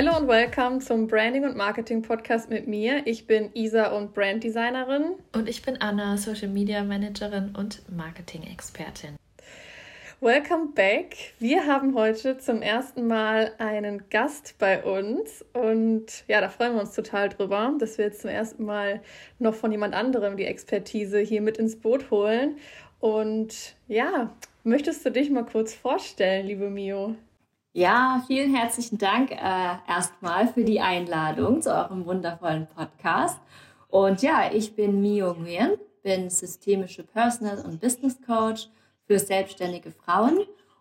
Hallo und welcome zum Branding und Marketing Podcast mit mir. Ich bin Isa und Branddesignerin. Und ich bin Anna, Social Media Managerin und Marketing-Expertin. Welcome back. Wir haben heute zum ersten Mal einen Gast bei uns und ja, da freuen wir uns total drüber, dass wir jetzt zum ersten Mal noch von jemand anderem die Expertise hier mit ins Boot holen. Und ja, möchtest du dich mal kurz vorstellen, liebe Mio? Ja, vielen herzlichen Dank äh, erstmal für die Einladung zu eurem wundervollen Podcast. Und ja, ich bin Mio Nguyen, bin systemische Personal- und Business Coach für selbstständige Frauen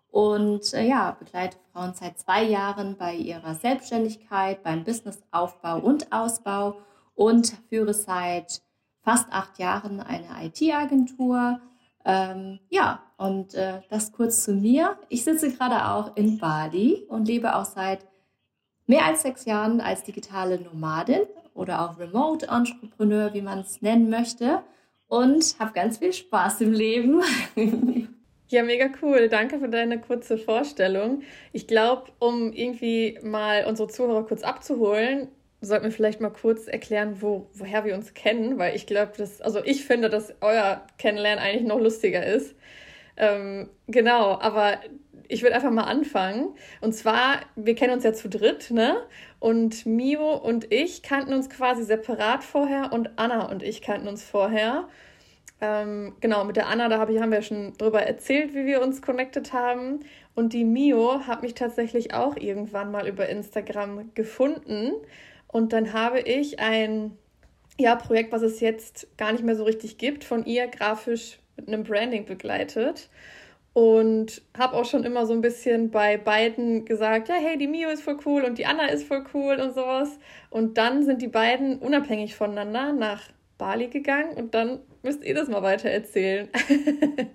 und äh, ja, begleite Frauen seit zwei Jahren bei ihrer Selbstständigkeit, beim Businessaufbau und Ausbau und führe seit fast acht Jahren eine IT-Agentur ähm, ja, und äh, das kurz zu mir. Ich sitze gerade auch in Bali und lebe auch seit mehr als sechs Jahren als digitale Nomadin oder auch Remote Entrepreneur, wie man es nennen möchte. Und habe ganz viel Spaß im Leben. Ja, mega cool. Danke für deine kurze Vorstellung. Ich glaube, um irgendwie mal unsere Zuhörer kurz abzuholen, sollten wir vielleicht mal kurz erklären, wo, woher wir uns kennen, weil ich glaube, dass, also ich finde, dass euer Kennenlernen eigentlich noch lustiger ist. Ähm, genau, aber ich würde einfach mal anfangen. Und zwar, wir kennen uns ja zu dritt, ne? Und Mio und ich kannten uns quasi separat vorher und Anna und ich kannten uns vorher. Ähm, genau, mit der Anna, da hab ich, haben wir schon drüber erzählt, wie wir uns connected haben. Und die Mio hat mich tatsächlich auch irgendwann mal über Instagram gefunden und dann habe ich ein ja, Projekt, was es jetzt gar nicht mehr so richtig gibt, von ihr grafisch mit einem Branding begleitet. Und habe auch schon immer so ein bisschen bei beiden gesagt, ja, hey, die Mio ist voll cool und die Anna ist voll cool und sowas. Und dann sind die beiden unabhängig voneinander nach Bali gegangen und dann müsst ihr das mal weiter erzählen.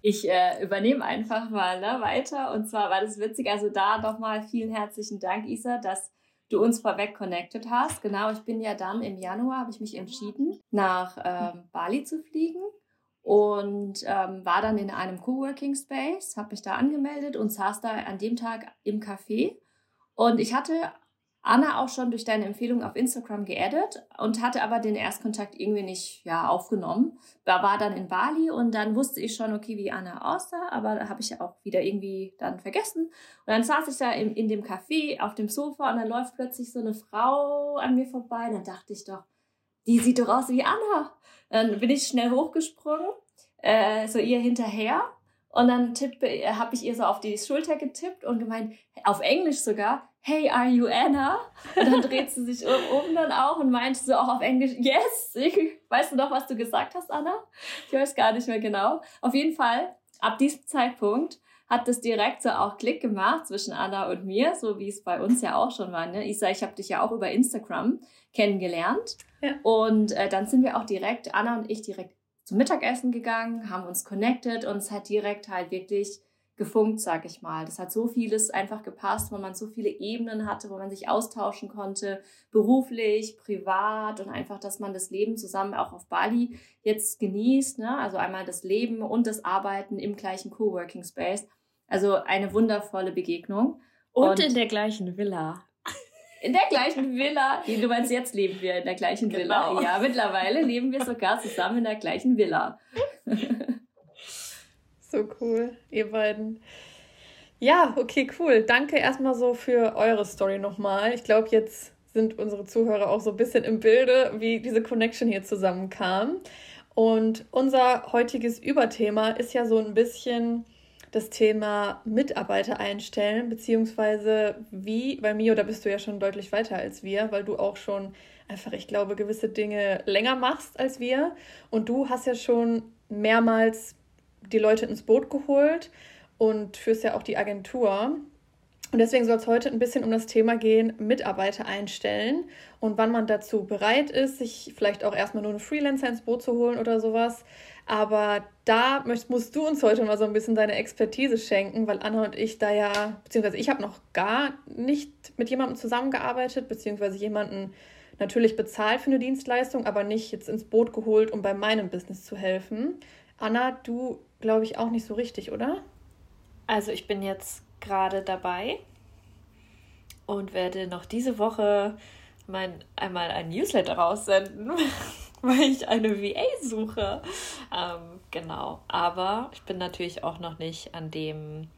ich äh, übernehme einfach mal ne, weiter. Und zwar war das witzig. Also da nochmal vielen herzlichen Dank, Isa, dass du uns vorweg connected hast. Genau, ich bin ja dann im Januar, habe ich mich entschieden, nach ähm, Bali zu fliegen und ähm, war dann in einem Coworking Space, habe mich da angemeldet und saß da an dem Tag im Café. Und ich hatte Anna auch schon durch deine Empfehlung auf Instagram geaddet und hatte aber den Erstkontakt irgendwie nicht ja, aufgenommen. War dann in Bali und dann wusste ich schon, okay, wie Anna aussah, aber da habe ich ja auch wieder irgendwie dann vergessen. Und dann saß ich da in, in dem Café auf dem Sofa und dann läuft plötzlich so eine Frau an mir vorbei. Dann dachte ich doch, die sieht doch aus wie Anna. Dann bin ich schnell hochgesprungen, äh, so ihr hinterher und dann habe ich ihr so auf die Schulter getippt und gemeint, auf Englisch sogar, hey, are you Anna? Und dann dreht sie sich um dann auch und meinte so auch auf Englisch, yes. Ich, weißt du noch, was du gesagt hast, Anna? Ich weiß gar nicht mehr genau. Auf jeden Fall, ab diesem Zeitpunkt hat das direkt so auch Klick gemacht zwischen Anna und mir, so wie es bei uns ja auch schon war. Ne? Isa, ich habe dich ja auch über Instagram kennengelernt. Ja. Und äh, dann sind wir auch direkt, Anna und ich, direkt zum Mittagessen gegangen, haben uns connected und es hat direkt halt wirklich gefunkt, sag ich mal. Das hat so vieles einfach gepasst, wo man so viele Ebenen hatte, wo man sich austauschen konnte, beruflich, privat und einfach, dass man das Leben zusammen auch auf Bali jetzt genießt. Ne? Also einmal das Leben und das Arbeiten im gleichen Coworking Space. Also eine wundervolle Begegnung. Und, und in der gleichen Villa. In der gleichen Villa. Du meinst, jetzt leben wir in der gleichen genau. Villa. Ja, mittlerweile leben wir sogar zusammen in der gleichen Villa. so cool, ihr beiden. Ja, okay, cool. Danke erstmal so für eure Story nochmal. Ich glaube, jetzt sind unsere Zuhörer auch so ein bisschen im Bilde, wie diese Connection hier zusammenkam. Und unser heutiges Überthema ist ja so ein bisschen das Thema Mitarbeiter einstellen, beziehungsweise wie, bei Mio, da bist du ja schon deutlich weiter als wir, weil du auch schon einfach, ich glaube, gewisse Dinge länger machst als wir. Und du hast ja schon mehrmals die Leute ins Boot geholt und führst ja auch die Agentur. Und deswegen soll es heute ein bisschen um das Thema gehen, Mitarbeiter einstellen und wann man dazu bereit ist, sich vielleicht auch erstmal nur einen Freelancer ins Boot zu holen oder sowas. Aber da musst du uns heute mal so ein bisschen deine Expertise schenken, weil Anna und ich da ja, beziehungsweise ich habe noch gar nicht mit jemandem zusammengearbeitet, beziehungsweise jemanden natürlich bezahlt für eine Dienstleistung, aber nicht jetzt ins Boot geholt, um bei meinem Business zu helfen. Anna, du glaube ich auch nicht so richtig, oder? Also ich bin jetzt gerade dabei. und werde noch diese Woche mein, einmal ein Newsletter raussenden, weil ich eine VA suche. Ähm, genau. Aber ich bin natürlich auch noch nicht an dem,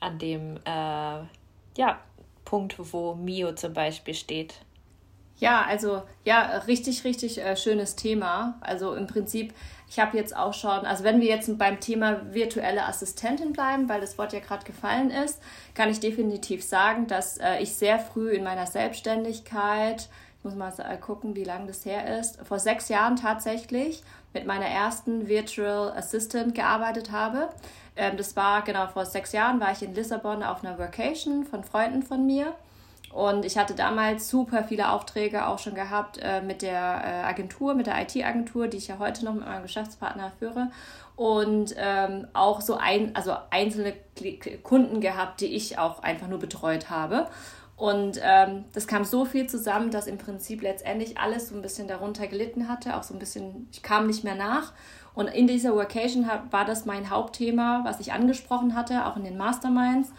an dem äh, ja, Punkt, wo Mio zum Beispiel steht. Ja, also ja, richtig, richtig äh, schönes Thema. Also im Prinzip, ich habe jetzt auch schon, also wenn wir jetzt beim Thema virtuelle Assistentin bleiben, weil das Wort ja gerade gefallen ist, kann ich definitiv sagen, dass äh, ich sehr früh in meiner Selbstständigkeit, ich muss mal gucken, wie lange das her ist, vor sechs Jahren tatsächlich mit meiner ersten Virtual Assistant gearbeitet habe. Ähm, das war genau vor sechs Jahren, war ich in Lissabon auf einer Vacation von Freunden von mir. Und ich hatte damals super viele Aufträge auch schon gehabt äh, mit der äh, Agentur, mit der IT-Agentur, die ich ja heute noch mit meinem Geschäftspartner führe. Und ähm, auch so ein, also einzelne Kunden gehabt, die ich auch einfach nur betreut habe. Und ähm, das kam so viel zusammen, dass im Prinzip letztendlich alles so ein bisschen darunter gelitten hatte, auch so ein bisschen, ich kam nicht mehr nach. Und in dieser Workation war das mein Hauptthema, was ich angesprochen hatte, auch in den Masterminds.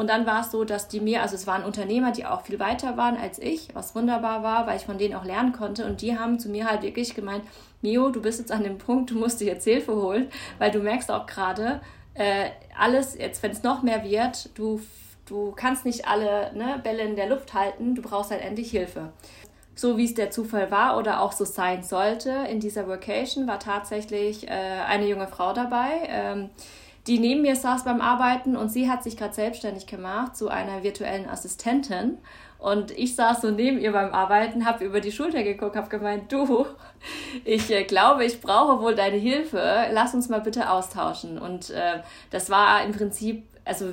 Und dann war es so, dass die mir, also es waren Unternehmer, die auch viel weiter waren als ich, was wunderbar war, weil ich von denen auch lernen konnte. Und die haben zu mir halt wirklich gemeint, Mio, du bist jetzt an dem Punkt, du musst dir jetzt Hilfe holen, weil du merkst auch gerade, äh, alles, jetzt wenn es noch mehr wird, du, du kannst nicht alle ne, Bälle in der Luft halten, du brauchst halt endlich Hilfe. So wie es der Zufall war oder auch so sein sollte, in dieser Vocation war tatsächlich äh, eine junge Frau dabei. Ähm, die neben mir saß beim Arbeiten und sie hat sich gerade selbstständig gemacht zu einer virtuellen Assistentin. Und ich saß so neben ihr beim Arbeiten, habe über die Schulter geguckt, habe gemeint, du, ich äh, glaube, ich brauche wohl deine Hilfe. Lass uns mal bitte austauschen. Und äh, das war im Prinzip, also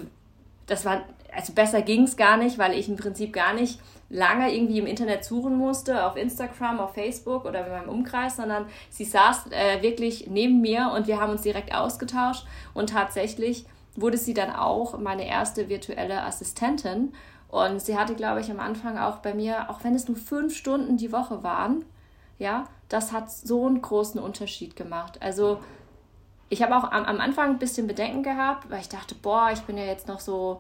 das war, also besser ging es gar nicht, weil ich im Prinzip gar nicht lange irgendwie im Internet suchen musste, auf Instagram, auf Facebook oder in meinem Umkreis, sondern sie saß äh, wirklich neben mir und wir haben uns direkt ausgetauscht und tatsächlich wurde sie dann auch meine erste virtuelle Assistentin und sie hatte, glaube ich, am Anfang auch bei mir, auch wenn es nur fünf Stunden die Woche waren, ja, das hat so einen großen Unterschied gemacht. Also ich habe auch am, am Anfang ein bisschen Bedenken gehabt, weil ich dachte, boah, ich bin ja jetzt noch so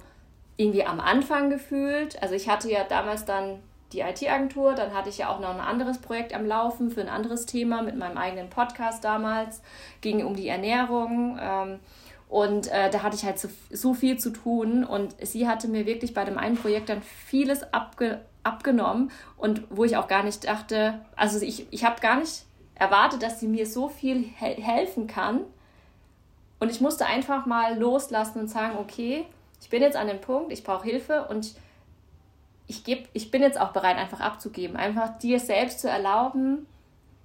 irgendwie am Anfang gefühlt. Also ich hatte ja damals dann die IT-Agentur, dann hatte ich ja auch noch ein anderes Projekt am Laufen für ein anderes Thema mit meinem eigenen Podcast damals, ging um die Ernährung. Ähm, und äh, da hatte ich halt so, so, viel zu tun und sie hatte mir wirklich bei dem einen Projekt dann vieles abge, abgenommen und wo ich auch gar nicht dachte, also ich, ich habe gar nicht erwartet, dass sie mir so viel he helfen kann. Und ich musste einfach mal loslassen und sagen, okay, ich bin jetzt an dem Punkt, ich brauche Hilfe und ich, geb, ich bin jetzt auch bereit, einfach abzugeben. Einfach dir selbst zu erlauben,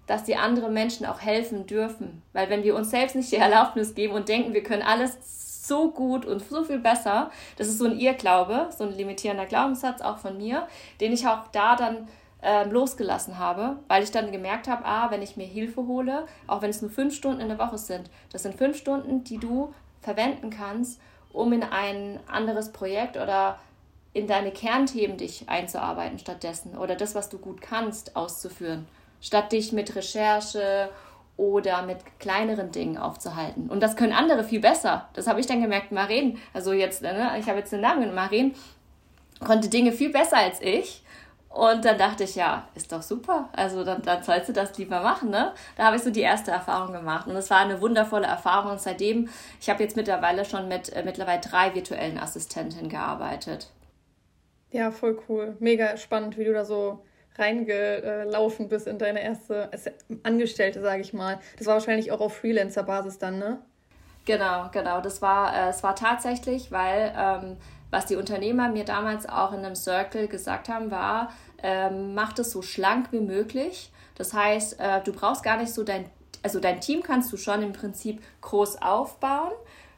dass die anderen Menschen auch helfen dürfen. Weil wenn wir uns selbst nicht die Erlaubnis geben und denken, wir können alles so gut und so viel besser, das ist so ein Irrglaube, so ein limitierender Glaubenssatz auch von mir, den ich auch da dann äh, losgelassen habe, weil ich dann gemerkt habe, ah, wenn ich mir Hilfe hole, auch wenn es nur fünf Stunden in der Woche sind, das sind fünf Stunden, die du verwenden kannst, um in ein anderes Projekt oder in deine Kernthemen dich einzuarbeiten stattdessen oder das, was du gut kannst, auszuführen, statt dich mit Recherche oder mit kleineren Dingen aufzuhalten. Und das können andere viel besser. Das habe ich dann gemerkt, Maren, also jetzt, ne, ich habe jetzt den Namen Maren konnte Dinge viel besser als ich und dann dachte ich, ja, ist doch super. Also dann, dann sollst du das lieber machen, ne? Da habe ich so die erste Erfahrung gemacht. Und es war eine wundervolle Erfahrung. Und seitdem, ich habe jetzt mittlerweile schon mit äh, mittlerweile drei virtuellen Assistentinnen gearbeitet. Ja, voll cool. Mega spannend, wie du da so reingelaufen bist in deine erste Angestellte, sage ich mal. Das war wahrscheinlich auch auf Freelancer-Basis dann, ne? Genau, genau. Das war, äh, es war tatsächlich, weil ähm, was die Unternehmer mir damals auch in einem Circle gesagt haben, war, ähm, mach es so schlank wie möglich. Das heißt, äh, du brauchst gar nicht so dein, also dein Team kannst du schon im Prinzip groß aufbauen,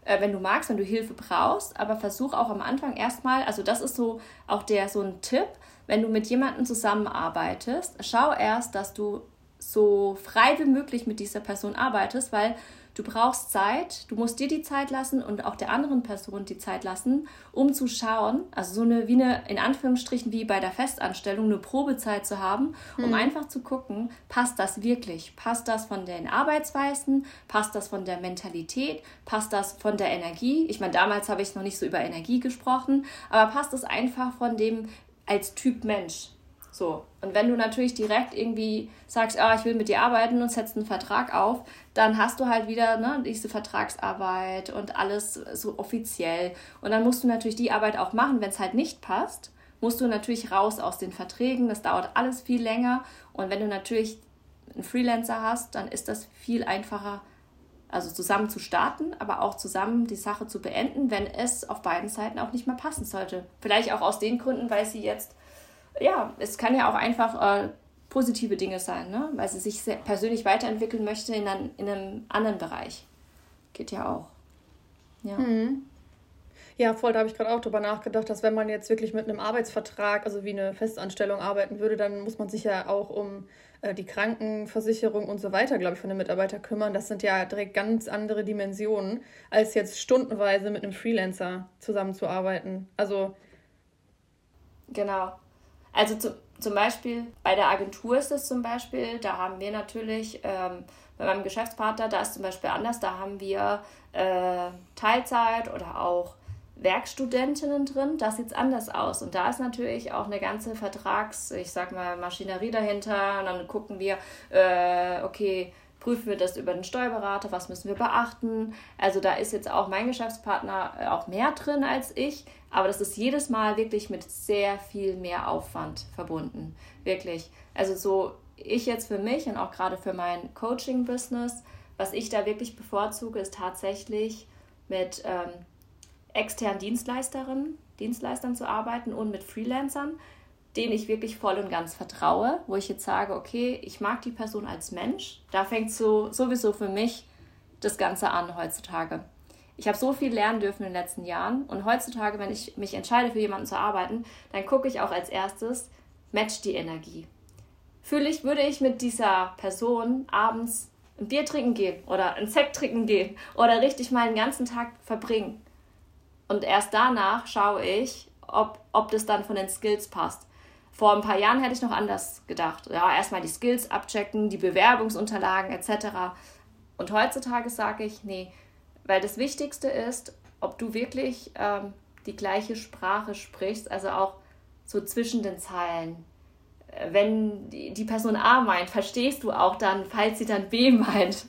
äh, wenn du magst, wenn du Hilfe brauchst, aber versuch auch am Anfang erstmal, also das ist so auch der so ein Tipp, wenn du mit jemandem zusammenarbeitest, schau erst, dass du so frei wie möglich mit dieser Person arbeitest, weil Du brauchst Zeit, du musst dir die Zeit lassen und auch der anderen Person die Zeit lassen, um zu schauen, also so eine, wie eine, in Anführungsstrichen, wie bei der Festanstellung, eine Probezeit zu haben, um mhm. einfach zu gucken, passt das wirklich? Passt das von den Arbeitsweisen? Passt das von der Mentalität? Passt das von der Energie? Ich meine, damals habe ich noch nicht so über Energie gesprochen, aber passt es einfach von dem, als Typ Mensch. So. Und wenn du natürlich direkt irgendwie sagst, ah, ich will mit dir arbeiten und setzt einen Vertrag auf, dann hast du halt wieder ne, diese Vertragsarbeit und alles so offiziell. Und dann musst du natürlich die Arbeit auch machen, wenn es halt nicht passt, musst du natürlich raus aus den Verträgen. Das dauert alles viel länger. Und wenn du natürlich einen Freelancer hast, dann ist das viel einfacher, also zusammen zu starten, aber auch zusammen die Sache zu beenden, wenn es auf beiden Seiten auch nicht mehr passen sollte. Vielleicht auch aus den Gründen, weil sie jetzt ja, es kann ja auch einfach äh, positive Dinge sein, ne? weil sie sich persönlich weiterentwickeln möchte in, ein, in einem anderen Bereich. Geht ja auch. Ja. Mhm. Ja, voll, da habe ich gerade auch drüber nachgedacht, dass wenn man jetzt wirklich mit einem Arbeitsvertrag, also wie eine Festanstellung arbeiten würde, dann muss man sich ja auch um äh, die Krankenversicherung und so weiter, glaube ich, von den Mitarbeitern kümmern. Das sind ja direkt ganz andere Dimensionen, als jetzt stundenweise mit einem Freelancer zusammenzuarbeiten. Also. Genau. Also zu, zum Beispiel bei der Agentur ist es zum Beispiel, da haben wir natürlich ähm, bei meinem Geschäftspartner, da ist zum Beispiel anders, da haben wir äh, Teilzeit oder auch Werkstudentinnen drin, das sieht anders aus. Und da ist natürlich auch eine ganze Vertrags-, ich sag mal, Maschinerie dahinter. Und dann gucken wir, äh, okay, prüfen wir das über den Steuerberater, was müssen wir beachten. Also da ist jetzt auch mein Geschäftspartner äh, auch mehr drin als ich, aber das ist jedes Mal wirklich mit sehr viel mehr Aufwand verbunden. Wirklich. Also so ich jetzt für mich und auch gerade für mein Coaching-Business, was ich da wirklich bevorzuge, ist tatsächlich mit ähm, externen Dienstleisterinnen, Dienstleistern zu arbeiten und mit Freelancern, denen ich wirklich voll und ganz vertraue, wo ich jetzt sage, okay, ich mag die Person als Mensch. Da fängt so sowieso für mich das Ganze an heutzutage. Ich habe so viel lernen dürfen in den letzten Jahren und heutzutage, wenn ich mich entscheide, für jemanden zu arbeiten, dann gucke ich auch als erstes, matcht die Energie. Fühle ich, würde ich mit dieser Person abends ein Bier trinken gehen oder ein Sekt trinken gehen oder richtig mal den ganzen Tag verbringen. Und erst danach schaue ich, ob, ob das dann von den Skills passt. Vor ein paar Jahren hätte ich noch anders gedacht. Ja, erstmal die Skills abchecken, die Bewerbungsunterlagen etc. Und heutzutage sage ich, nee, weil das Wichtigste ist, ob du wirklich ähm, die gleiche Sprache sprichst, also auch so zwischen den Zeilen. Wenn die Person A meint, verstehst du auch dann, falls sie dann B meint.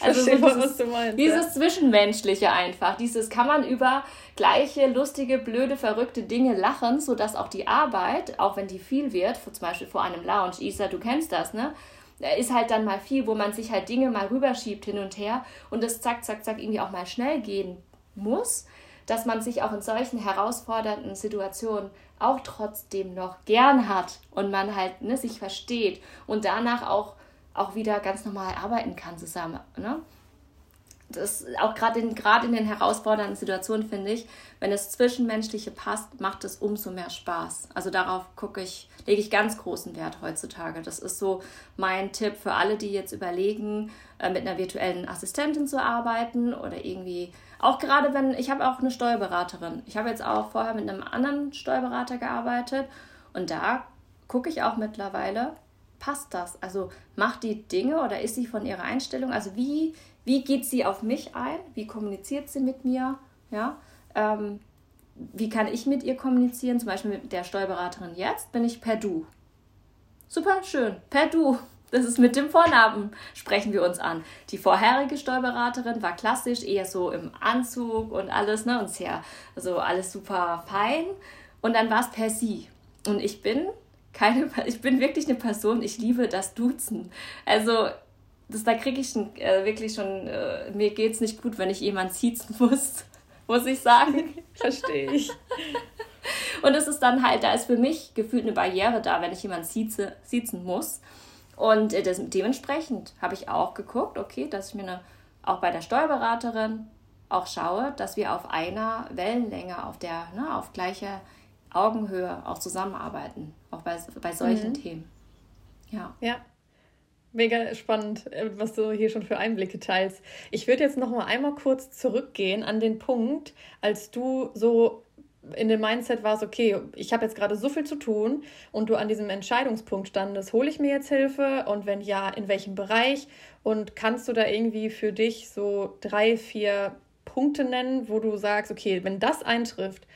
Also so dieses, was du meinst, dieses ja. Zwischenmenschliche einfach. Dieses kann man über gleiche, lustige, blöde, verrückte Dinge lachen, sodass auch die Arbeit, auch wenn die viel wird, zum Beispiel vor einem Lounge, Isa, du kennst das, ne? ist halt dann mal viel, wo man sich halt Dinge mal rüberschiebt hin und her und das zack, zack, zack irgendwie auch mal schnell gehen muss, dass man sich auch in solchen herausfordernden Situationen auch trotzdem noch gern hat und man halt ne, sich versteht und danach auch auch wieder ganz normal arbeiten kann zusammen. Ne? Das auch gerade in, in den herausfordernden Situationen finde ich, wenn das Zwischenmenschliche passt, macht es umso mehr Spaß. Also darauf gucke ich, lege ich ganz großen Wert heutzutage. Das ist so mein Tipp für alle, die jetzt überlegen, äh, mit einer virtuellen Assistentin zu arbeiten oder irgendwie auch gerade wenn ich habe auch eine Steuerberaterin. Ich habe jetzt auch vorher mit einem anderen Steuerberater gearbeitet und da gucke ich auch mittlerweile, passt das? Also macht die Dinge oder ist sie von ihrer Einstellung? Also wie, wie geht sie auf mich ein? Wie kommuniziert sie mit mir? Ja, ähm, wie kann ich mit ihr kommunizieren? Zum Beispiel mit der Steuerberaterin jetzt bin ich per Du. Super schön, per Du. Das ist mit dem Vornamen, sprechen wir uns an. Die vorherige Steuerberaterin war klassisch, eher so im Anzug und alles, ne? Und sehr, also alles super fein. Und dann war es per Sie. Und ich bin keine, ich bin wirklich eine Person, ich liebe das Duzen. Also, das, da kriege ich schon, äh, wirklich schon, äh, mir geht es nicht gut, wenn ich jemanden siezen muss, muss ich sagen. Verstehe ich. Und es ist dann halt, da ist für mich gefühlt eine Barriere da, wenn ich jemanden sieze, siezen muss. Und äh, das, dementsprechend habe ich auch geguckt, okay, dass ich mir eine, auch bei der Steuerberaterin auch schaue, dass wir auf einer Wellenlänge, auf der, ne, auf gleicher Augenhöhe auch zusammenarbeiten, auch bei, bei solchen mhm. Themen. Ja. Ja. Mega spannend, äh, was du hier schon für Einblicke teilst. Ich würde jetzt noch mal einmal kurz zurückgehen an den Punkt, als du so in dem Mindset warst, okay, ich habe jetzt gerade so viel zu tun und du an diesem Entscheidungspunkt standest, hole ich mir jetzt Hilfe und wenn ja, in welchem Bereich? Und kannst du da irgendwie für dich so drei, vier Punkte nennen, wo du sagst, okay, wenn das eintrifft,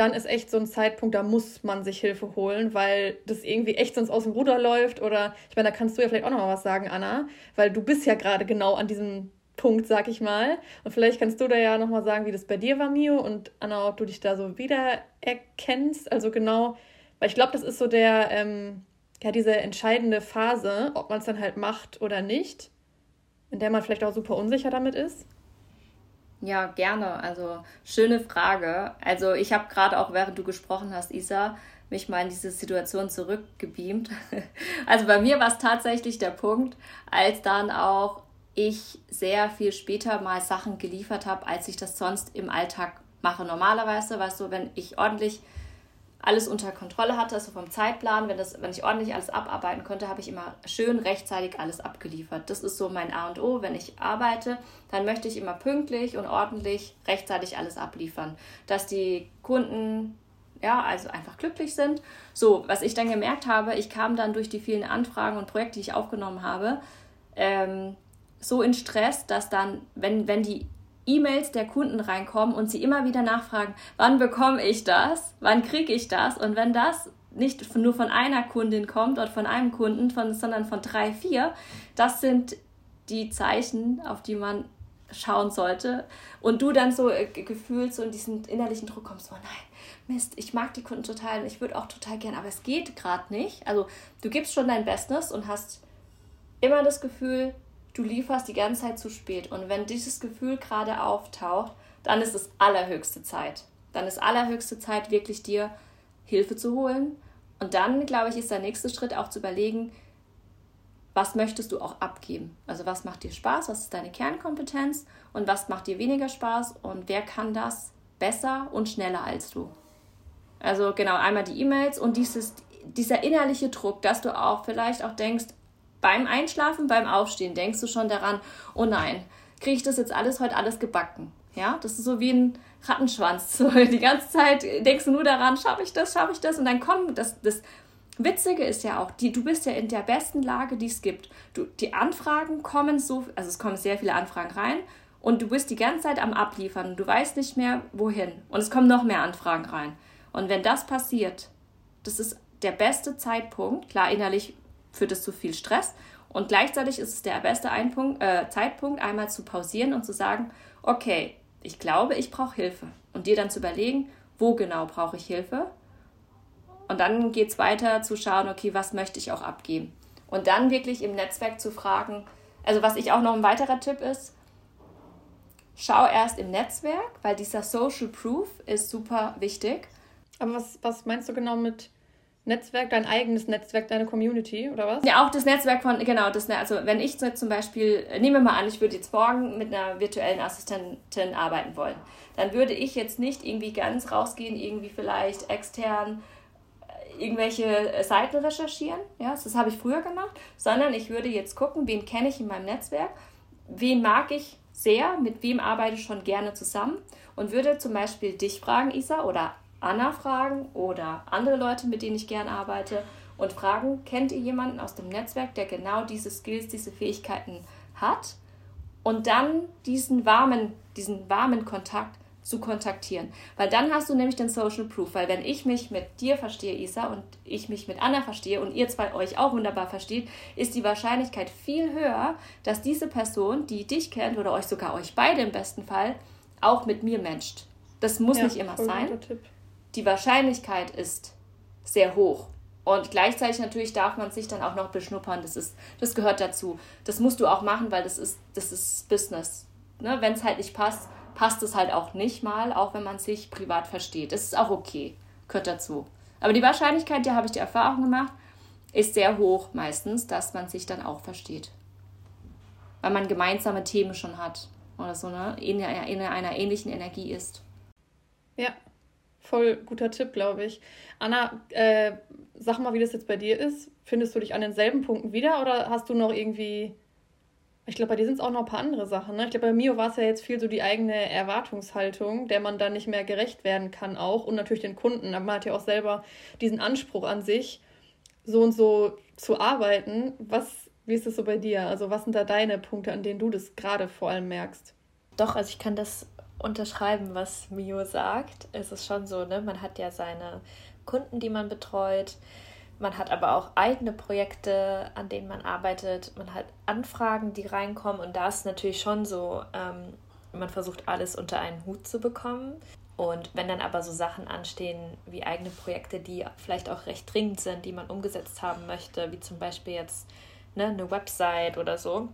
dann ist echt so ein Zeitpunkt, da muss man sich Hilfe holen, weil das irgendwie echt sonst aus dem Ruder läuft. Oder ich meine, da kannst du ja vielleicht auch noch mal was sagen, Anna, weil du bist ja gerade genau an diesem Punkt, sag ich mal. Und vielleicht kannst du da ja noch mal sagen, wie das bei dir war, Mio, und Anna, ob du dich da so wiedererkennst. Also genau, weil ich glaube, das ist so der, ähm, ja, diese entscheidende Phase, ob man es dann halt macht oder nicht, in der man vielleicht auch super unsicher damit ist. Ja, gerne. Also schöne Frage. Also ich habe gerade auch, während du gesprochen hast, Isa, mich mal in diese Situation zurückgebeamt. Also bei mir war es tatsächlich der Punkt, als dann auch ich sehr viel später mal Sachen geliefert habe, als ich das sonst im Alltag mache. Normalerweise, weißt du, wenn ich ordentlich alles unter Kontrolle hatte, also vom Zeitplan, wenn, das, wenn ich ordentlich alles abarbeiten konnte, habe ich immer schön rechtzeitig alles abgeliefert. Das ist so mein A und O. Wenn ich arbeite, dann möchte ich immer pünktlich und ordentlich rechtzeitig alles abliefern, dass die Kunden ja, also einfach glücklich sind. So, was ich dann gemerkt habe, ich kam dann durch die vielen Anfragen und Projekte, die ich aufgenommen habe, ähm, so in Stress, dass dann, wenn, wenn die E-Mails der Kunden reinkommen und sie immer wieder nachfragen, wann bekomme ich das, wann kriege ich das? Und wenn das nicht nur von einer Kundin kommt oder von einem Kunden, von, sondern von drei, vier, das sind die Zeichen, auf die man schauen sollte. Und du dann so äh, gefühlt so in diesen innerlichen Druck kommst, so nein, Mist, ich mag die Kunden total und ich würde auch total gern, aber es geht gerade nicht. Also du gibst schon dein Bestes und hast immer das Gefühl, du lieferst die ganze Zeit zu spät. Und wenn dieses Gefühl gerade auftaucht, dann ist es allerhöchste Zeit. Dann ist allerhöchste Zeit, wirklich dir Hilfe zu holen. Und dann, glaube ich, ist der nächste Schritt auch zu überlegen, was möchtest du auch abgeben? Also was macht dir Spaß, was ist deine Kernkompetenz und was macht dir weniger Spaß und wer kann das besser und schneller als du? Also genau, einmal die E-Mails und dieses, dieser innerliche Druck, dass du auch vielleicht auch denkst, beim Einschlafen, beim Aufstehen denkst du schon daran, oh nein, kriege ich das jetzt alles heute alles gebacken? Ja, das ist so wie ein Rattenschwanz. Die ganze Zeit denkst du nur daran, schaffe ich das, schaffe ich das? Und dann kommen das, das Witzige ist ja auch, die, du bist ja in der besten Lage, die es gibt. Du, die Anfragen kommen so, also es kommen sehr viele Anfragen rein und du bist die ganze Zeit am Abliefern du weißt nicht mehr, wohin. Und es kommen noch mehr Anfragen rein. Und wenn das passiert, das ist der beste Zeitpunkt. Klar, innerlich führt es zu viel Stress. Und gleichzeitig ist es der beste Einpunkt, äh, Zeitpunkt, einmal zu pausieren und zu sagen, okay, ich glaube, ich brauche Hilfe. Und dir dann zu überlegen, wo genau brauche ich Hilfe. Und dann geht es weiter zu schauen, okay, was möchte ich auch abgeben. Und dann wirklich im Netzwerk zu fragen, also was ich auch noch ein weiterer Tipp ist, schau erst im Netzwerk, weil dieser Social Proof ist super wichtig. Aber was, was meinst du genau mit Netzwerk, dein eigenes Netzwerk, deine Community oder was? Ja, auch das Netzwerk von, genau, das, also wenn ich zum Beispiel, nehmen wir mal an, ich würde jetzt morgen mit einer virtuellen Assistentin arbeiten wollen, dann würde ich jetzt nicht irgendwie ganz rausgehen, irgendwie vielleicht extern äh, irgendwelche äh, Seiten recherchieren, ja, das habe ich früher gemacht, sondern ich würde jetzt gucken, wen kenne ich in meinem Netzwerk, wen mag ich sehr, mit wem arbeite ich schon gerne zusammen und würde zum Beispiel dich fragen, Isa, oder Anna fragen oder andere Leute, mit denen ich gern arbeite und fragen, kennt ihr jemanden aus dem Netzwerk, der genau diese Skills, diese Fähigkeiten hat? Und dann diesen warmen, diesen warmen Kontakt zu kontaktieren. Weil dann hast du nämlich den Social Proof. Weil wenn ich mich mit dir verstehe, Isa, und ich mich mit Anna verstehe und ihr zwei euch auch wunderbar versteht, ist die Wahrscheinlichkeit viel höher, dass diese Person, die dich kennt oder euch sogar euch beide im besten Fall, auch mit mir matcht. Das muss ja, nicht immer sein. Tipp die Wahrscheinlichkeit ist sehr hoch. Und gleichzeitig natürlich darf man sich dann auch noch beschnuppern. Das, ist, das gehört dazu. Das musst du auch machen, weil das ist, das ist Business. Ne? Wenn es halt nicht passt, passt es halt auch nicht mal, auch wenn man sich privat versteht. Das ist auch okay. Gehört dazu. Aber die Wahrscheinlichkeit, da habe ich die Erfahrung gemacht, ist sehr hoch meistens, dass man sich dann auch versteht. Weil man gemeinsame Themen schon hat oder so ne? in, in einer ähnlichen Energie ist. Ja, Voll guter Tipp, glaube ich. Anna, äh, sag mal, wie das jetzt bei dir ist. Findest du dich an denselben Punkten wieder oder hast du noch irgendwie. Ich glaube, bei dir sind es auch noch ein paar andere Sachen. Ne? Ich glaube, bei Mio war es ja jetzt viel so die eigene Erwartungshaltung, der man dann nicht mehr gerecht werden kann, auch. Und natürlich den Kunden. Aber man hat ja auch selber diesen Anspruch an sich, so und so zu arbeiten. Was, wie ist das so bei dir? Also, was sind da deine Punkte, an denen du das gerade vor allem merkst? Doch, also ich kann das unterschreiben, was Mio sagt. Es ist schon so, ne? Man hat ja seine Kunden, die man betreut. Man hat aber auch eigene Projekte, an denen man arbeitet. Man hat Anfragen, die reinkommen. Und da ist natürlich schon so, ähm, man versucht alles unter einen Hut zu bekommen. Und wenn dann aber so Sachen anstehen wie eigene Projekte, die vielleicht auch recht dringend sind, die man umgesetzt haben möchte, wie zum Beispiel jetzt ne, eine Website oder so,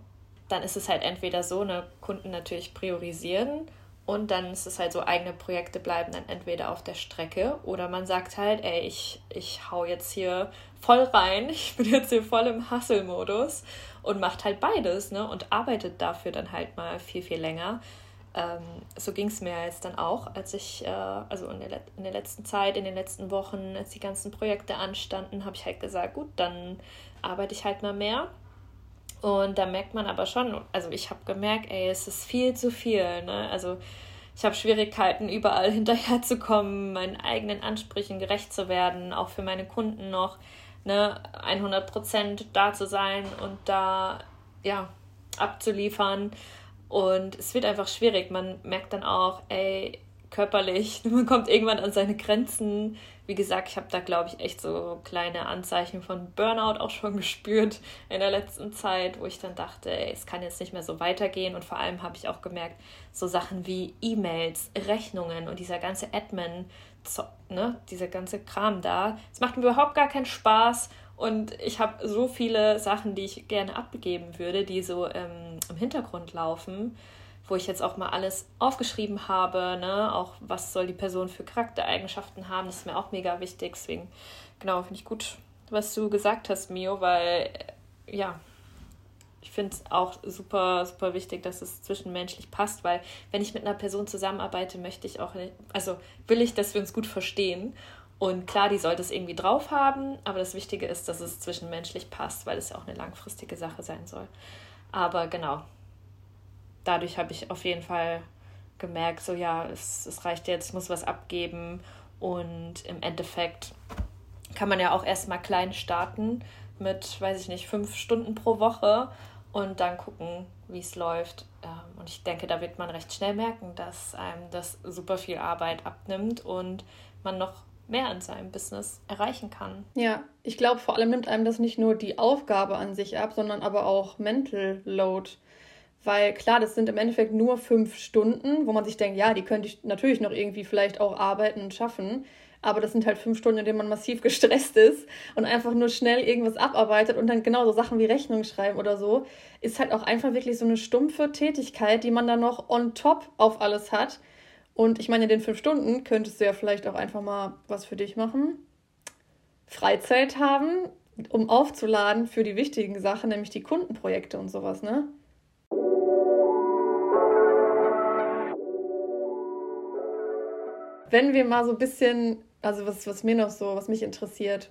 dann ist es halt entweder so, eine Kunden natürlich priorisieren und dann ist es halt so, eigene Projekte bleiben dann entweder auf der Strecke oder man sagt halt, ey, ich, ich hau jetzt hier voll rein, ich bin jetzt hier voll im Hustle-Modus und macht halt beides, ne? Und arbeitet dafür dann halt mal viel, viel länger. Ähm, so ging es mir jetzt dann auch, als ich, äh, also in der, in der letzten Zeit, in den letzten Wochen, als die ganzen Projekte anstanden, habe ich halt gesagt, gut, dann arbeite ich halt mal mehr und da merkt man aber schon, also ich habe gemerkt, ey, es ist viel zu viel. Ne? Also ich habe Schwierigkeiten, überall hinterherzukommen, meinen eigenen Ansprüchen gerecht zu werden, auch für meine Kunden noch ne, 100 Prozent da zu sein und da ja abzuliefern. Und es wird einfach schwierig. Man merkt dann auch, ey, körperlich, man kommt irgendwann an seine Grenzen wie gesagt, ich habe da, glaube ich, echt so kleine Anzeichen von Burnout auch schon gespürt in der letzten Zeit, wo ich dann dachte, ey, es kann jetzt nicht mehr so weitergehen. Und vor allem habe ich auch gemerkt, so Sachen wie E-Mails, Rechnungen und dieser ganze Admin, ne, dieser ganze Kram da, es macht mir überhaupt gar keinen Spaß. Und ich habe so viele Sachen, die ich gerne abgeben würde, die so ähm, im Hintergrund laufen wo ich jetzt auch mal alles aufgeschrieben habe, ne? auch was soll die Person für Charaktereigenschaften haben, das ist mir auch mega wichtig. Deswegen, genau, finde ich gut, was du gesagt hast, Mio, weil ja, ich finde es auch super, super wichtig, dass es zwischenmenschlich passt, weil wenn ich mit einer Person zusammenarbeite, möchte ich auch, also will ich, dass wir uns gut verstehen. Und klar, die sollte es irgendwie drauf haben, aber das Wichtige ist, dass es zwischenmenschlich passt, weil es ja auch eine langfristige Sache sein soll. Aber genau, dadurch habe ich auf jeden Fall gemerkt, so ja, es, es reicht jetzt, ich muss was abgeben. Und im Endeffekt kann man ja auch erstmal klein starten mit, weiß ich nicht, fünf Stunden pro Woche und dann gucken, wie es läuft. Ähm, und ich denke, da wird man recht schnell merken, dass einem das super viel Arbeit abnimmt und man noch mehr in seinem Business erreichen kann. Ja, ich glaube, vor allem nimmt einem das nicht nur die Aufgabe an sich ab, sondern aber auch Mental Load. Weil klar, das sind im Endeffekt nur fünf Stunden, wo man sich denkt, ja, die könnte ich natürlich noch irgendwie vielleicht auch arbeiten und schaffen. Aber das sind halt fünf Stunden, in denen man massiv gestresst ist und einfach nur schnell irgendwas abarbeitet und dann genau so Sachen wie Rechnung schreiben oder so, ist halt auch einfach wirklich so eine stumpfe Tätigkeit, die man dann noch on top auf alles hat. Und ich meine, in den fünf Stunden könntest du ja vielleicht auch einfach mal was für dich machen. Freizeit haben, um aufzuladen für die wichtigen Sachen, nämlich die Kundenprojekte und sowas, ne? Wenn wir mal so ein bisschen, also was, was mir noch so, was mich interessiert,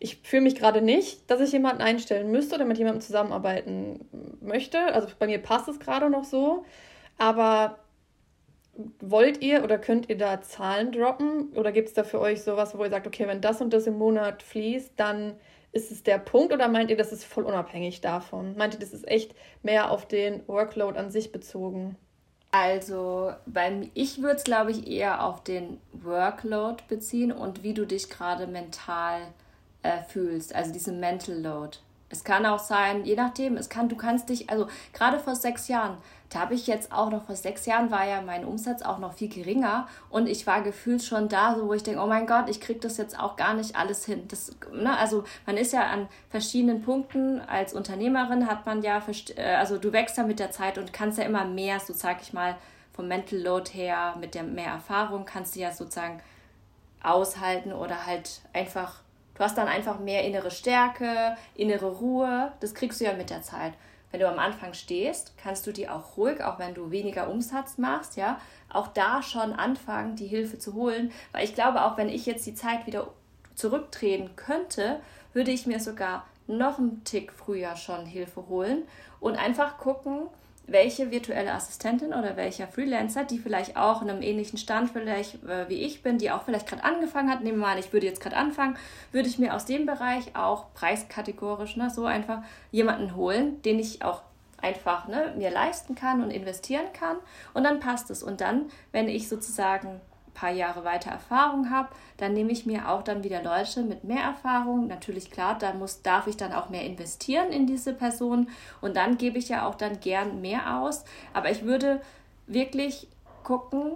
ich fühle mich gerade nicht, dass ich jemanden einstellen müsste oder mit jemandem zusammenarbeiten möchte. Also bei mir passt es gerade noch so. Aber wollt ihr oder könnt ihr da Zahlen droppen? Oder gibt es da für euch sowas, wo ihr sagt, okay, wenn das und das im Monat fließt, dann ist es der Punkt oder meint ihr, das ist voll unabhängig davon? Meint ihr, das ist echt mehr auf den Workload an sich bezogen? Also, beim, ich würde es, glaube ich, eher auf den Workload beziehen und wie du dich gerade mental äh, fühlst, also diese Mental Load. Es kann auch sein, je nachdem, es kann, du kannst dich, also gerade vor sechs Jahren, da habe ich jetzt auch noch, vor sechs Jahren war ja mein Umsatz auch noch viel geringer und ich war gefühlt schon da, so wo ich denke, oh mein Gott, ich kriege das jetzt auch gar nicht alles hin. Das, ne, also man ist ja an verschiedenen Punkten, als Unternehmerin hat man ja, äh, also du wächst ja mit der Zeit und kannst ja immer mehr, so sag ich mal, vom Mental Load her, mit der mehr Erfahrung, kannst du ja sozusagen aushalten oder halt einfach Du hast dann einfach mehr innere Stärke, innere Ruhe. Das kriegst du ja mit der Zeit. Wenn du am Anfang stehst, kannst du dir auch ruhig, auch wenn du weniger Umsatz machst, ja, auch da schon anfangen, die Hilfe zu holen. Weil ich glaube, auch wenn ich jetzt die Zeit wieder zurückdrehen könnte, würde ich mir sogar noch einen Tick früher schon Hilfe holen und einfach gucken, welche virtuelle Assistentin oder welcher Freelancer, die vielleicht auch in einem ähnlichen Stand vielleicht äh, wie ich bin, die auch vielleicht gerade angefangen hat, nehmen wir mal ich würde jetzt gerade anfangen, würde ich mir aus dem Bereich auch preiskategorisch, ne, so einfach jemanden holen, den ich auch einfach ne, mir leisten kann und investieren kann und dann passt es. Und dann, wenn ich sozusagen paar Jahre weiter Erfahrung habe, dann nehme ich mir auch dann wieder Leute mit mehr Erfahrung. Natürlich klar, da muss, darf ich dann auch mehr investieren in diese Person und dann gebe ich ja auch dann gern mehr aus. Aber ich würde wirklich gucken,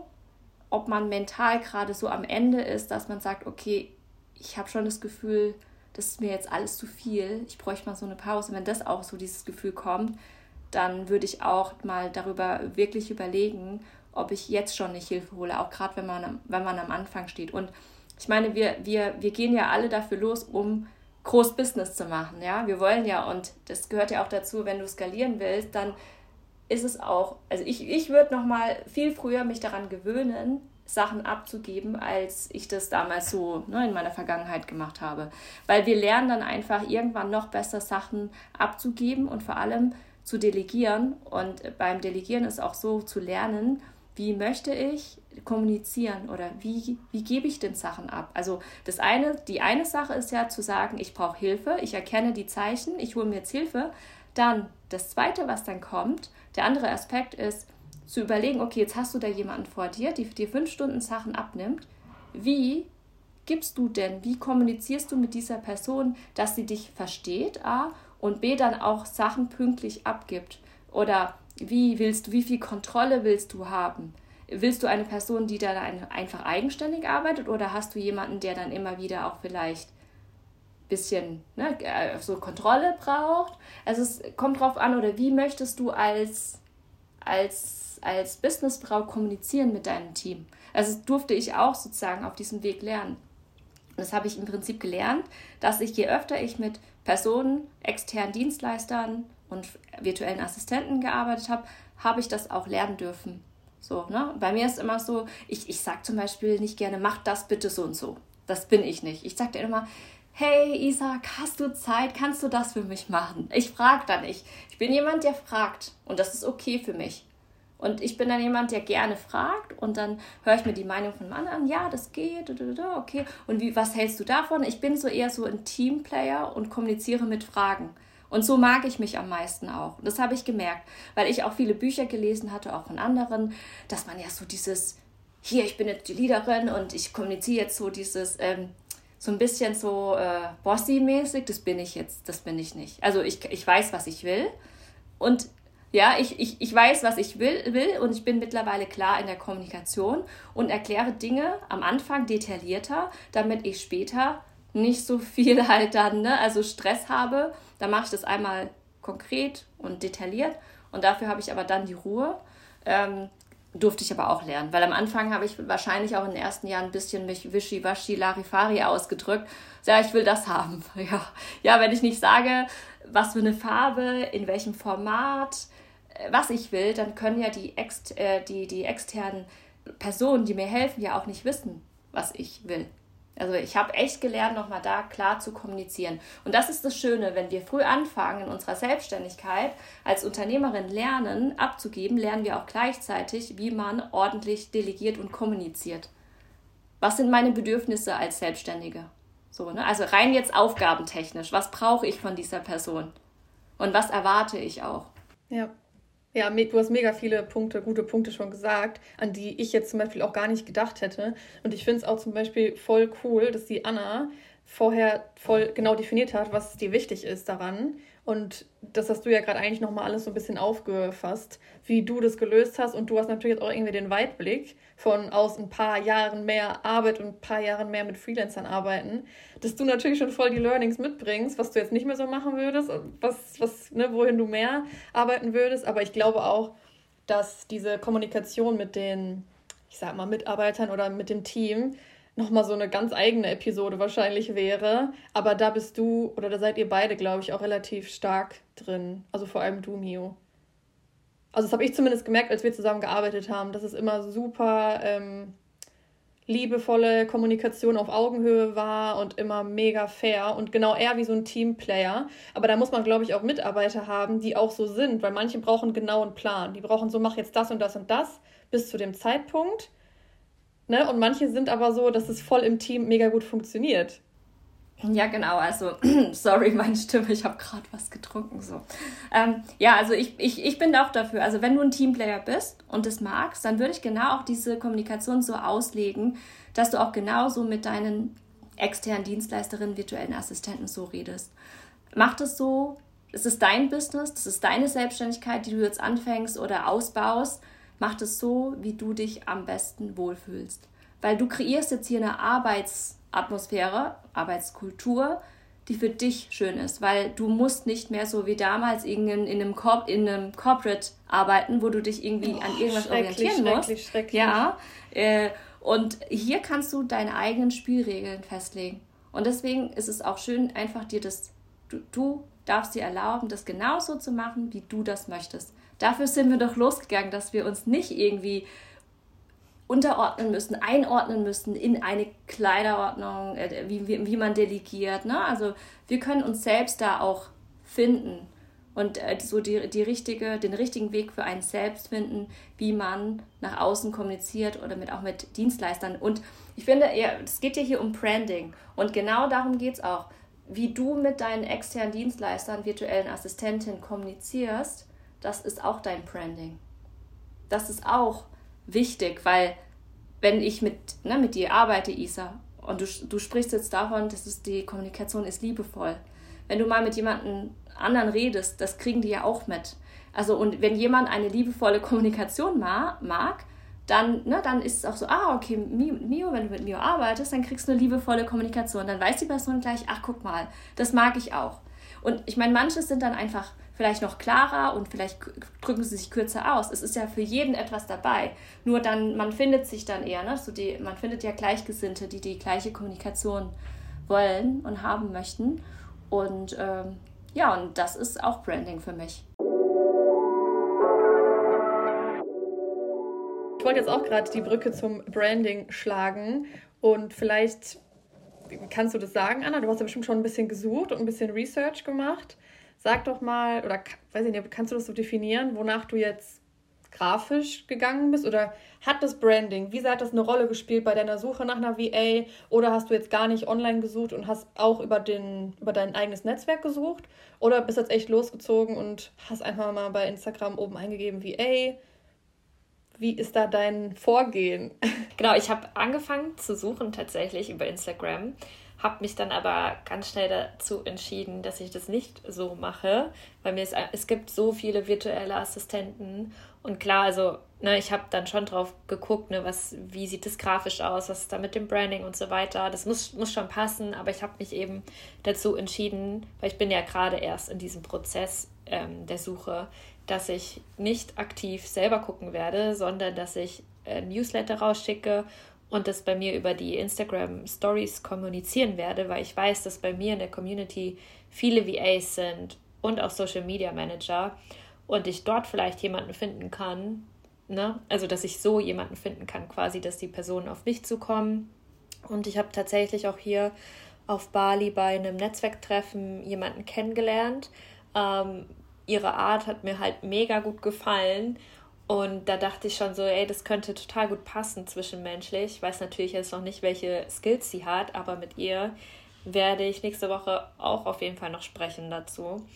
ob man mental gerade so am Ende ist, dass man sagt, okay, ich habe schon das Gefühl, das ist mir jetzt alles zu viel, ich bräuchte mal so eine Pause. Wenn das auch so dieses Gefühl kommt, dann würde ich auch mal darüber wirklich überlegen, ob ich jetzt schon nicht Hilfe hole, auch gerade wenn man, wenn man am Anfang steht. Und ich meine, wir, wir, wir gehen ja alle dafür los, um Großbusiness zu machen. Ja? Wir wollen ja, und das gehört ja auch dazu, wenn du skalieren willst, dann ist es auch, also ich, ich würde noch mal viel früher mich daran gewöhnen, Sachen abzugeben, als ich das damals so ne, in meiner Vergangenheit gemacht habe. Weil wir lernen dann einfach irgendwann noch besser Sachen abzugeben und vor allem zu delegieren. Und beim Delegieren ist auch so zu lernen, wie möchte ich kommunizieren oder wie, wie gebe ich denn Sachen ab? Also das eine, die eine Sache ist ja zu sagen, ich brauche Hilfe, ich erkenne die Zeichen, ich hole mir jetzt Hilfe. Dann das zweite, was dann kommt, der andere Aspekt ist, zu überlegen, okay, jetzt hast du da jemanden vor dir, die dir fünf Stunden Sachen abnimmt. Wie gibst du denn, wie kommunizierst du mit dieser Person, dass sie dich versteht, A, und B, dann auch Sachen pünktlich abgibt? Oder wie willst du, wie viel Kontrolle willst du haben? Willst du eine Person, die dann einfach eigenständig arbeitet oder hast du jemanden, der dann immer wieder auch vielleicht ein bisschen ne, äh, so Kontrolle braucht? Also es kommt drauf an, oder wie möchtest du als, als, als Businessfrau kommunizieren mit deinem Team? Also das durfte ich auch sozusagen auf diesem Weg lernen. Das habe ich im Prinzip gelernt, dass ich je öfter ich mit Personen, externen Dienstleistern und virtuellen Assistenten gearbeitet habe, habe ich das auch lernen dürfen. So, ne? Bei mir ist immer so, ich, ich sage zum Beispiel nicht gerne, mach das bitte so und so. Das bin ich nicht. Ich sage dir immer, hey Isaac, hast du Zeit? Kannst du das für mich machen? Ich frage da nicht. Ich bin jemand, der fragt und das ist okay für mich. Und ich bin dann jemand, der gerne fragt und dann höre ich mir die Meinung von einem anderen an. Ja, das geht, okay. Und wie, was hältst du davon? Ich bin so eher so ein Teamplayer und kommuniziere mit Fragen. Und so mag ich mich am meisten auch. Das habe ich gemerkt, weil ich auch viele Bücher gelesen hatte, auch von anderen, dass man ja so dieses, hier, ich bin jetzt die Leaderin und ich kommuniziere jetzt so dieses, ähm, so ein bisschen so äh, bossy-mäßig, das bin ich jetzt, das bin ich nicht. Also ich, ich weiß, was ich will und ja, ich, ich, ich weiß, was ich will, will und ich bin mittlerweile klar in der Kommunikation und erkläre Dinge am Anfang detaillierter, damit ich später nicht so viel halt dann, ne, also Stress habe. Da mache ich das einmal konkret und detailliert und dafür habe ich aber dann die Ruhe. Ähm, durfte ich aber auch lernen, weil am Anfang habe ich wahrscheinlich auch in den ersten Jahren ein bisschen mich wischiwaschi Larifari ausgedrückt. Ja, ich will das haben. Ja, ja, wenn ich nicht sage, was für eine Farbe, in welchem Format, was ich will, dann können ja die, ex äh, die, die externen Personen, die mir helfen, ja auch nicht wissen, was ich will. Also ich habe echt gelernt, nochmal da klar zu kommunizieren. Und das ist das Schöne, wenn wir früh anfangen in unserer Selbstständigkeit als Unternehmerin lernen, abzugeben, lernen wir auch gleichzeitig, wie man ordentlich delegiert und kommuniziert. Was sind meine Bedürfnisse als Selbstständige? So, ne? Also rein jetzt aufgabentechnisch. Was brauche ich von dieser Person? Und was erwarte ich auch? Ja. Ja, du hast mega viele Punkte, gute Punkte schon gesagt, an die ich jetzt zum Beispiel auch gar nicht gedacht hätte. Und ich finde es auch zum Beispiel voll cool, dass die Anna vorher voll genau definiert hat, was dir wichtig ist daran. Und das hast du ja gerade eigentlich nochmal alles so ein bisschen aufgefasst, wie du das gelöst hast. Und du hast natürlich auch irgendwie den Weitblick von aus ein paar Jahren mehr Arbeit und ein paar Jahren mehr mit Freelancern arbeiten, dass du natürlich schon voll die Learnings mitbringst, was du jetzt nicht mehr so machen würdest, was, was, ne, wohin du mehr arbeiten würdest. Aber ich glaube auch, dass diese Kommunikation mit den, ich sag mal, Mitarbeitern oder mit dem Team nochmal so eine ganz eigene Episode wahrscheinlich wäre. Aber da bist du oder da seid ihr beide, glaube ich, auch relativ stark drin. Also vor allem du, Mio. Also das habe ich zumindest gemerkt, als wir zusammen gearbeitet haben, dass es immer super ähm, liebevolle Kommunikation auf Augenhöhe war und immer mega fair und genau eher wie so ein Teamplayer. Aber da muss man, glaube ich, auch Mitarbeiter haben, die auch so sind, weil manche brauchen genau einen Plan. Die brauchen so, mach jetzt das und das und das bis zu dem Zeitpunkt Ne? Und manche sind aber so, dass es voll im Team mega gut funktioniert. Ja, genau. Also, sorry, meine Stimme, ich habe gerade was getrunken. So. Ähm, ja, also ich, ich, ich bin auch dafür. Also, wenn du ein Teamplayer bist und es magst, dann würde ich genau auch diese Kommunikation so auslegen, dass du auch genauso mit deinen externen Dienstleisterinnen, virtuellen Assistenten so redest. Mach das so, es ist dein Business, das ist deine Selbstständigkeit, die du jetzt anfängst oder ausbaust. Mach das so, wie du dich am besten wohlfühlst. Weil du kreierst jetzt hier eine Arbeitsatmosphäre, Arbeitskultur, die für dich schön ist, weil du musst nicht mehr so wie damals in, in, einem, Corp in einem Corporate arbeiten, wo du dich irgendwie oh, an irgendwas orientieren musst. Schrecklich, schrecklich. Ja, äh, und hier kannst du deine eigenen Spielregeln festlegen. Und deswegen ist es auch schön, einfach dir das, du, du darfst dir erlauben, das genauso zu machen, wie du das möchtest. Dafür sind wir doch losgegangen, dass wir uns nicht irgendwie unterordnen müssen, einordnen müssen in eine Kleiderordnung, äh, wie, wie, wie man delegiert. Ne? Also wir können uns selbst da auch finden und äh, so die, die richtige, den richtigen Weg für einen selbst finden, wie man nach außen kommuniziert oder mit, auch mit Dienstleistern. Und ich finde, es geht ja hier um Branding und genau darum geht es auch wie du mit deinen externen Dienstleistern, virtuellen Assistentinnen kommunizierst, das ist auch dein Branding. Das ist auch wichtig, weil wenn ich mit, ne, mit dir arbeite, Isa, und du, du sprichst jetzt davon, dass es die Kommunikation ist liebevoll. Wenn du mal mit jemandem anderen redest, das kriegen die ja auch mit. Also und wenn jemand eine liebevolle Kommunikation mag, dann, ne, dann ist es auch so, ah, okay, Mio, wenn du mit Mio arbeitest, dann kriegst du eine liebevolle Kommunikation. Dann weiß die Person gleich, ach, guck mal, das mag ich auch. Und ich meine, manche sind dann einfach vielleicht noch klarer und vielleicht drücken sie sich kürzer aus. Es ist ja für jeden etwas dabei. Nur dann, man findet sich dann eher, ne? So die, man findet ja Gleichgesinnte, die die gleiche Kommunikation wollen und haben möchten. Und ähm, ja, und das ist auch Branding für mich. Ich wollte jetzt auch gerade die Brücke zum Branding schlagen und vielleicht kannst du das sagen, Anna? Du hast ja bestimmt schon ein bisschen gesucht und ein bisschen Research gemacht. Sag doch mal, oder weiß ich nicht, kannst du das so definieren, wonach du jetzt grafisch gegangen bist? Oder hat das Branding, wie sehr hat das eine Rolle gespielt bei deiner Suche nach einer VA? Oder hast du jetzt gar nicht online gesucht und hast auch über, den, über dein eigenes Netzwerk gesucht? Oder bist jetzt echt losgezogen und hast einfach mal bei Instagram oben eingegeben VA? Wie ist da dein Vorgehen? Genau, ich habe angefangen zu suchen tatsächlich über Instagram, habe mich dann aber ganz schnell dazu entschieden, dass ich das nicht so mache, weil mir es, es gibt so viele virtuelle Assistenten und klar, also ne, ich habe dann schon drauf geguckt, ne, was, wie sieht es grafisch aus, was ist da mit dem Branding und so weiter. Das muss, muss schon passen, aber ich habe mich eben dazu entschieden, weil ich bin ja gerade erst in diesem Prozess ähm, der Suche, dass ich nicht aktiv selber gucken werde, sondern dass ich äh, Newsletter rausschicke und das bei mir über die Instagram Stories kommunizieren werde, weil ich weiß, dass bei mir in der Community viele VAs sind und auch Social Media Manager und ich dort vielleicht jemanden finden kann, ne? Also, dass ich so jemanden finden kann, quasi, dass die Personen auf mich zukommen. Und ich habe tatsächlich auch hier auf Bali bei einem Netzwerktreffen jemanden kennengelernt, ähm, ihre Art hat mir halt mega gut gefallen. Und da dachte ich schon so, ey, das könnte total gut passen zwischenmenschlich. Ich weiß natürlich jetzt noch nicht, welche Skills sie hat, aber mit ihr werde ich nächste Woche auch auf jeden Fall noch sprechen dazu.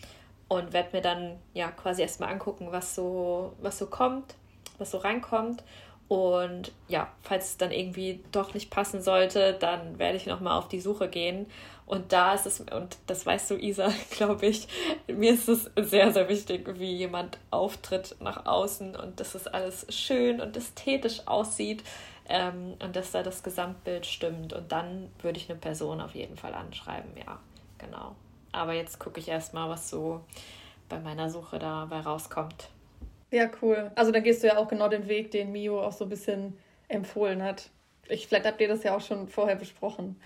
Und werde mir dann ja quasi erstmal angucken, was so, was so kommt, was so reinkommt. Und ja, falls es dann irgendwie doch nicht passen sollte, dann werde ich nochmal auf die Suche gehen und da ist es, und das weißt du, Isa, glaube ich, mir ist es sehr, sehr wichtig, wie jemand auftritt nach außen und dass es alles schön und ästhetisch aussieht ähm, und dass da das Gesamtbild stimmt. Und dann würde ich eine Person auf jeden Fall anschreiben, ja, genau. Aber jetzt gucke ich erstmal, was so bei meiner Suche dabei rauskommt. Ja, cool. Also dann gehst du ja auch genau den Weg, den Mio auch so ein bisschen empfohlen hat. Ich, vielleicht habt ihr das ja auch schon vorher besprochen.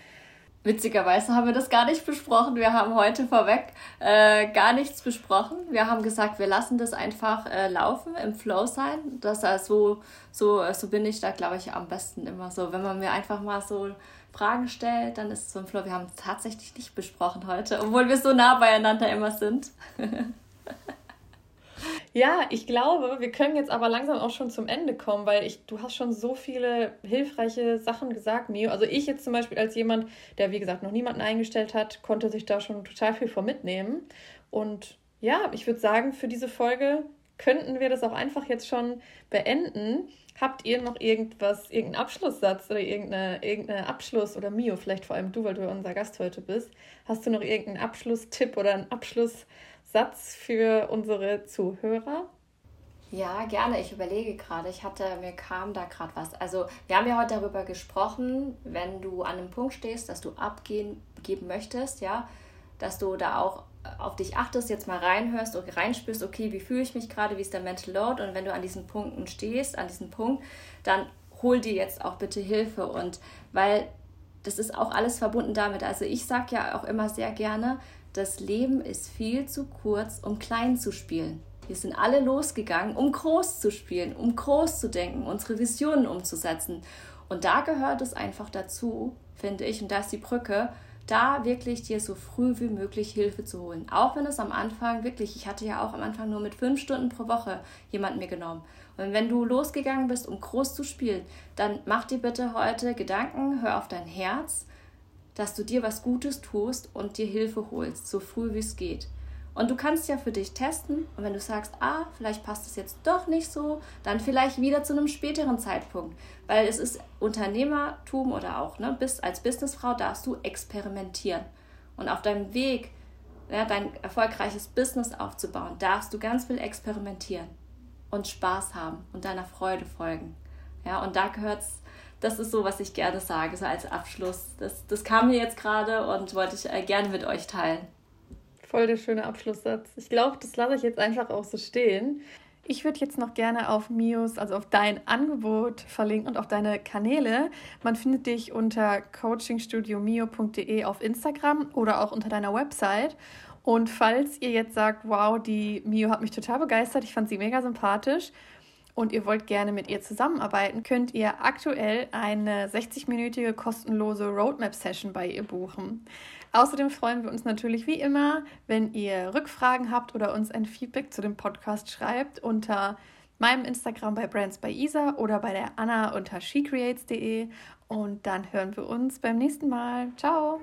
Witzigerweise haben wir das gar nicht besprochen. Wir haben heute vorweg äh, gar nichts besprochen. Wir haben gesagt, wir lassen das einfach äh, laufen, im Flow sein. Das äh, so, so, so bin ich da, glaube ich, am besten immer so. Wenn man mir einfach mal so Fragen stellt, dann ist es so im Flow. Wir haben es tatsächlich nicht besprochen heute, obwohl wir so nah beieinander immer sind. Ja, ich glaube, wir können jetzt aber langsam auch schon zum Ende kommen, weil ich, du hast schon so viele hilfreiche Sachen gesagt, Mio. Also ich jetzt zum Beispiel als jemand, der wie gesagt noch niemanden eingestellt hat, konnte sich da schon total viel vor mitnehmen. Und ja, ich würde sagen, für diese Folge könnten wir das auch einfach jetzt schon beenden. Habt ihr noch irgendwas, irgendeinen Abschlusssatz oder irgendeine, irgendeine Abschluss oder Mio, vielleicht vor allem du, weil du unser Gast heute bist, hast du noch irgendeinen Abschlusstipp oder einen Abschluss? Satz für unsere Zuhörer? Ja, gerne. Ich überlege gerade. Ich hatte, mir kam da gerade was. Also, wir haben ja heute darüber gesprochen, wenn du an einem Punkt stehst, dass du abgehen geben möchtest, ja, dass du da auch auf dich achtest, jetzt mal reinhörst und reinspürst, okay, wie fühle ich mich gerade, wie ist der Mental Load und wenn du an diesen Punkten stehst, an diesem Punkt, dann hol dir jetzt auch bitte Hilfe und weil das ist auch alles verbunden damit. Also ich sage ja auch immer sehr gerne, das Leben ist viel zu kurz, um klein zu spielen. Wir sind alle losgegangen, um groß zu spielen, um groß zu denken, unsere Visionen umzusetzen. Und da gehört es einfach dazu, finde ich, und da ist die Brücke, da wirklich dir so früh wie möglich Hilfe zu holen. Auch wenn es am Anfang wirklich, ich hatte ja auch am Anfang nur mit fünf Stunden pro Woche jemanden mir genommen. Und wenn du losgegangen bist, um groß zu spielen, dann mach dir bitte heute Gedanken, hör auf dein Herz dass du dir was Gutes tust und dir Hilfe holst, so früh wie es geht. Und du kannst ja für dich testen und wenn du sagst, ah, vielleicht passt es jetzt doch nicht so, dann vielleicht wieder zu einem späteren Zeitpunkt. Weil es ist Unternehmertum oder auch, ne, bist, als Businessfrau darfst du experimentieren. Und auf deinem Weg, ja, dein erfolgreiches Business aufzubauen, darfst du ganz viel experimentieren und Spaß haben und deiner Freude folgen. Ja, und da gehört es das ist so, was ich gerne sage, so als Abschluss. Das, das kam mir jetzt gerade und wollte ich äh, gerne mit euch teilen. Voll der schöne Abschlusssatz. Ich glaube, das lasse ich jetzt einfach auch so stehen. Ich würde jetzt noch gerne auf Mios, also auf dein Angebot verlinken und auf deine Kanäle. Man findet dich unter coachingstudiomio.de auf Instagram oder auch unter deiner Website. Und falls ihr jetzt sagt, wow, die Mio hat mich total begeistert, ich fand sie mega sympathisch und ihr wollt gerne mit ihr zusammenarbeiten, könnt ihr aktuell eine 60-minütige kostenlose Roadmap-Session bei ihr buchen. Außerdem freuen wir uns natürlich wie immer, wenn ihr Rückfragen habt oder uns ein Feedback zu dem Podcast schreibt unter meinem Instagram bei Brands bei Isa oder bei der Anna unter shecreates.de und dann hören wir uns beim nächsten Mal. Ciao!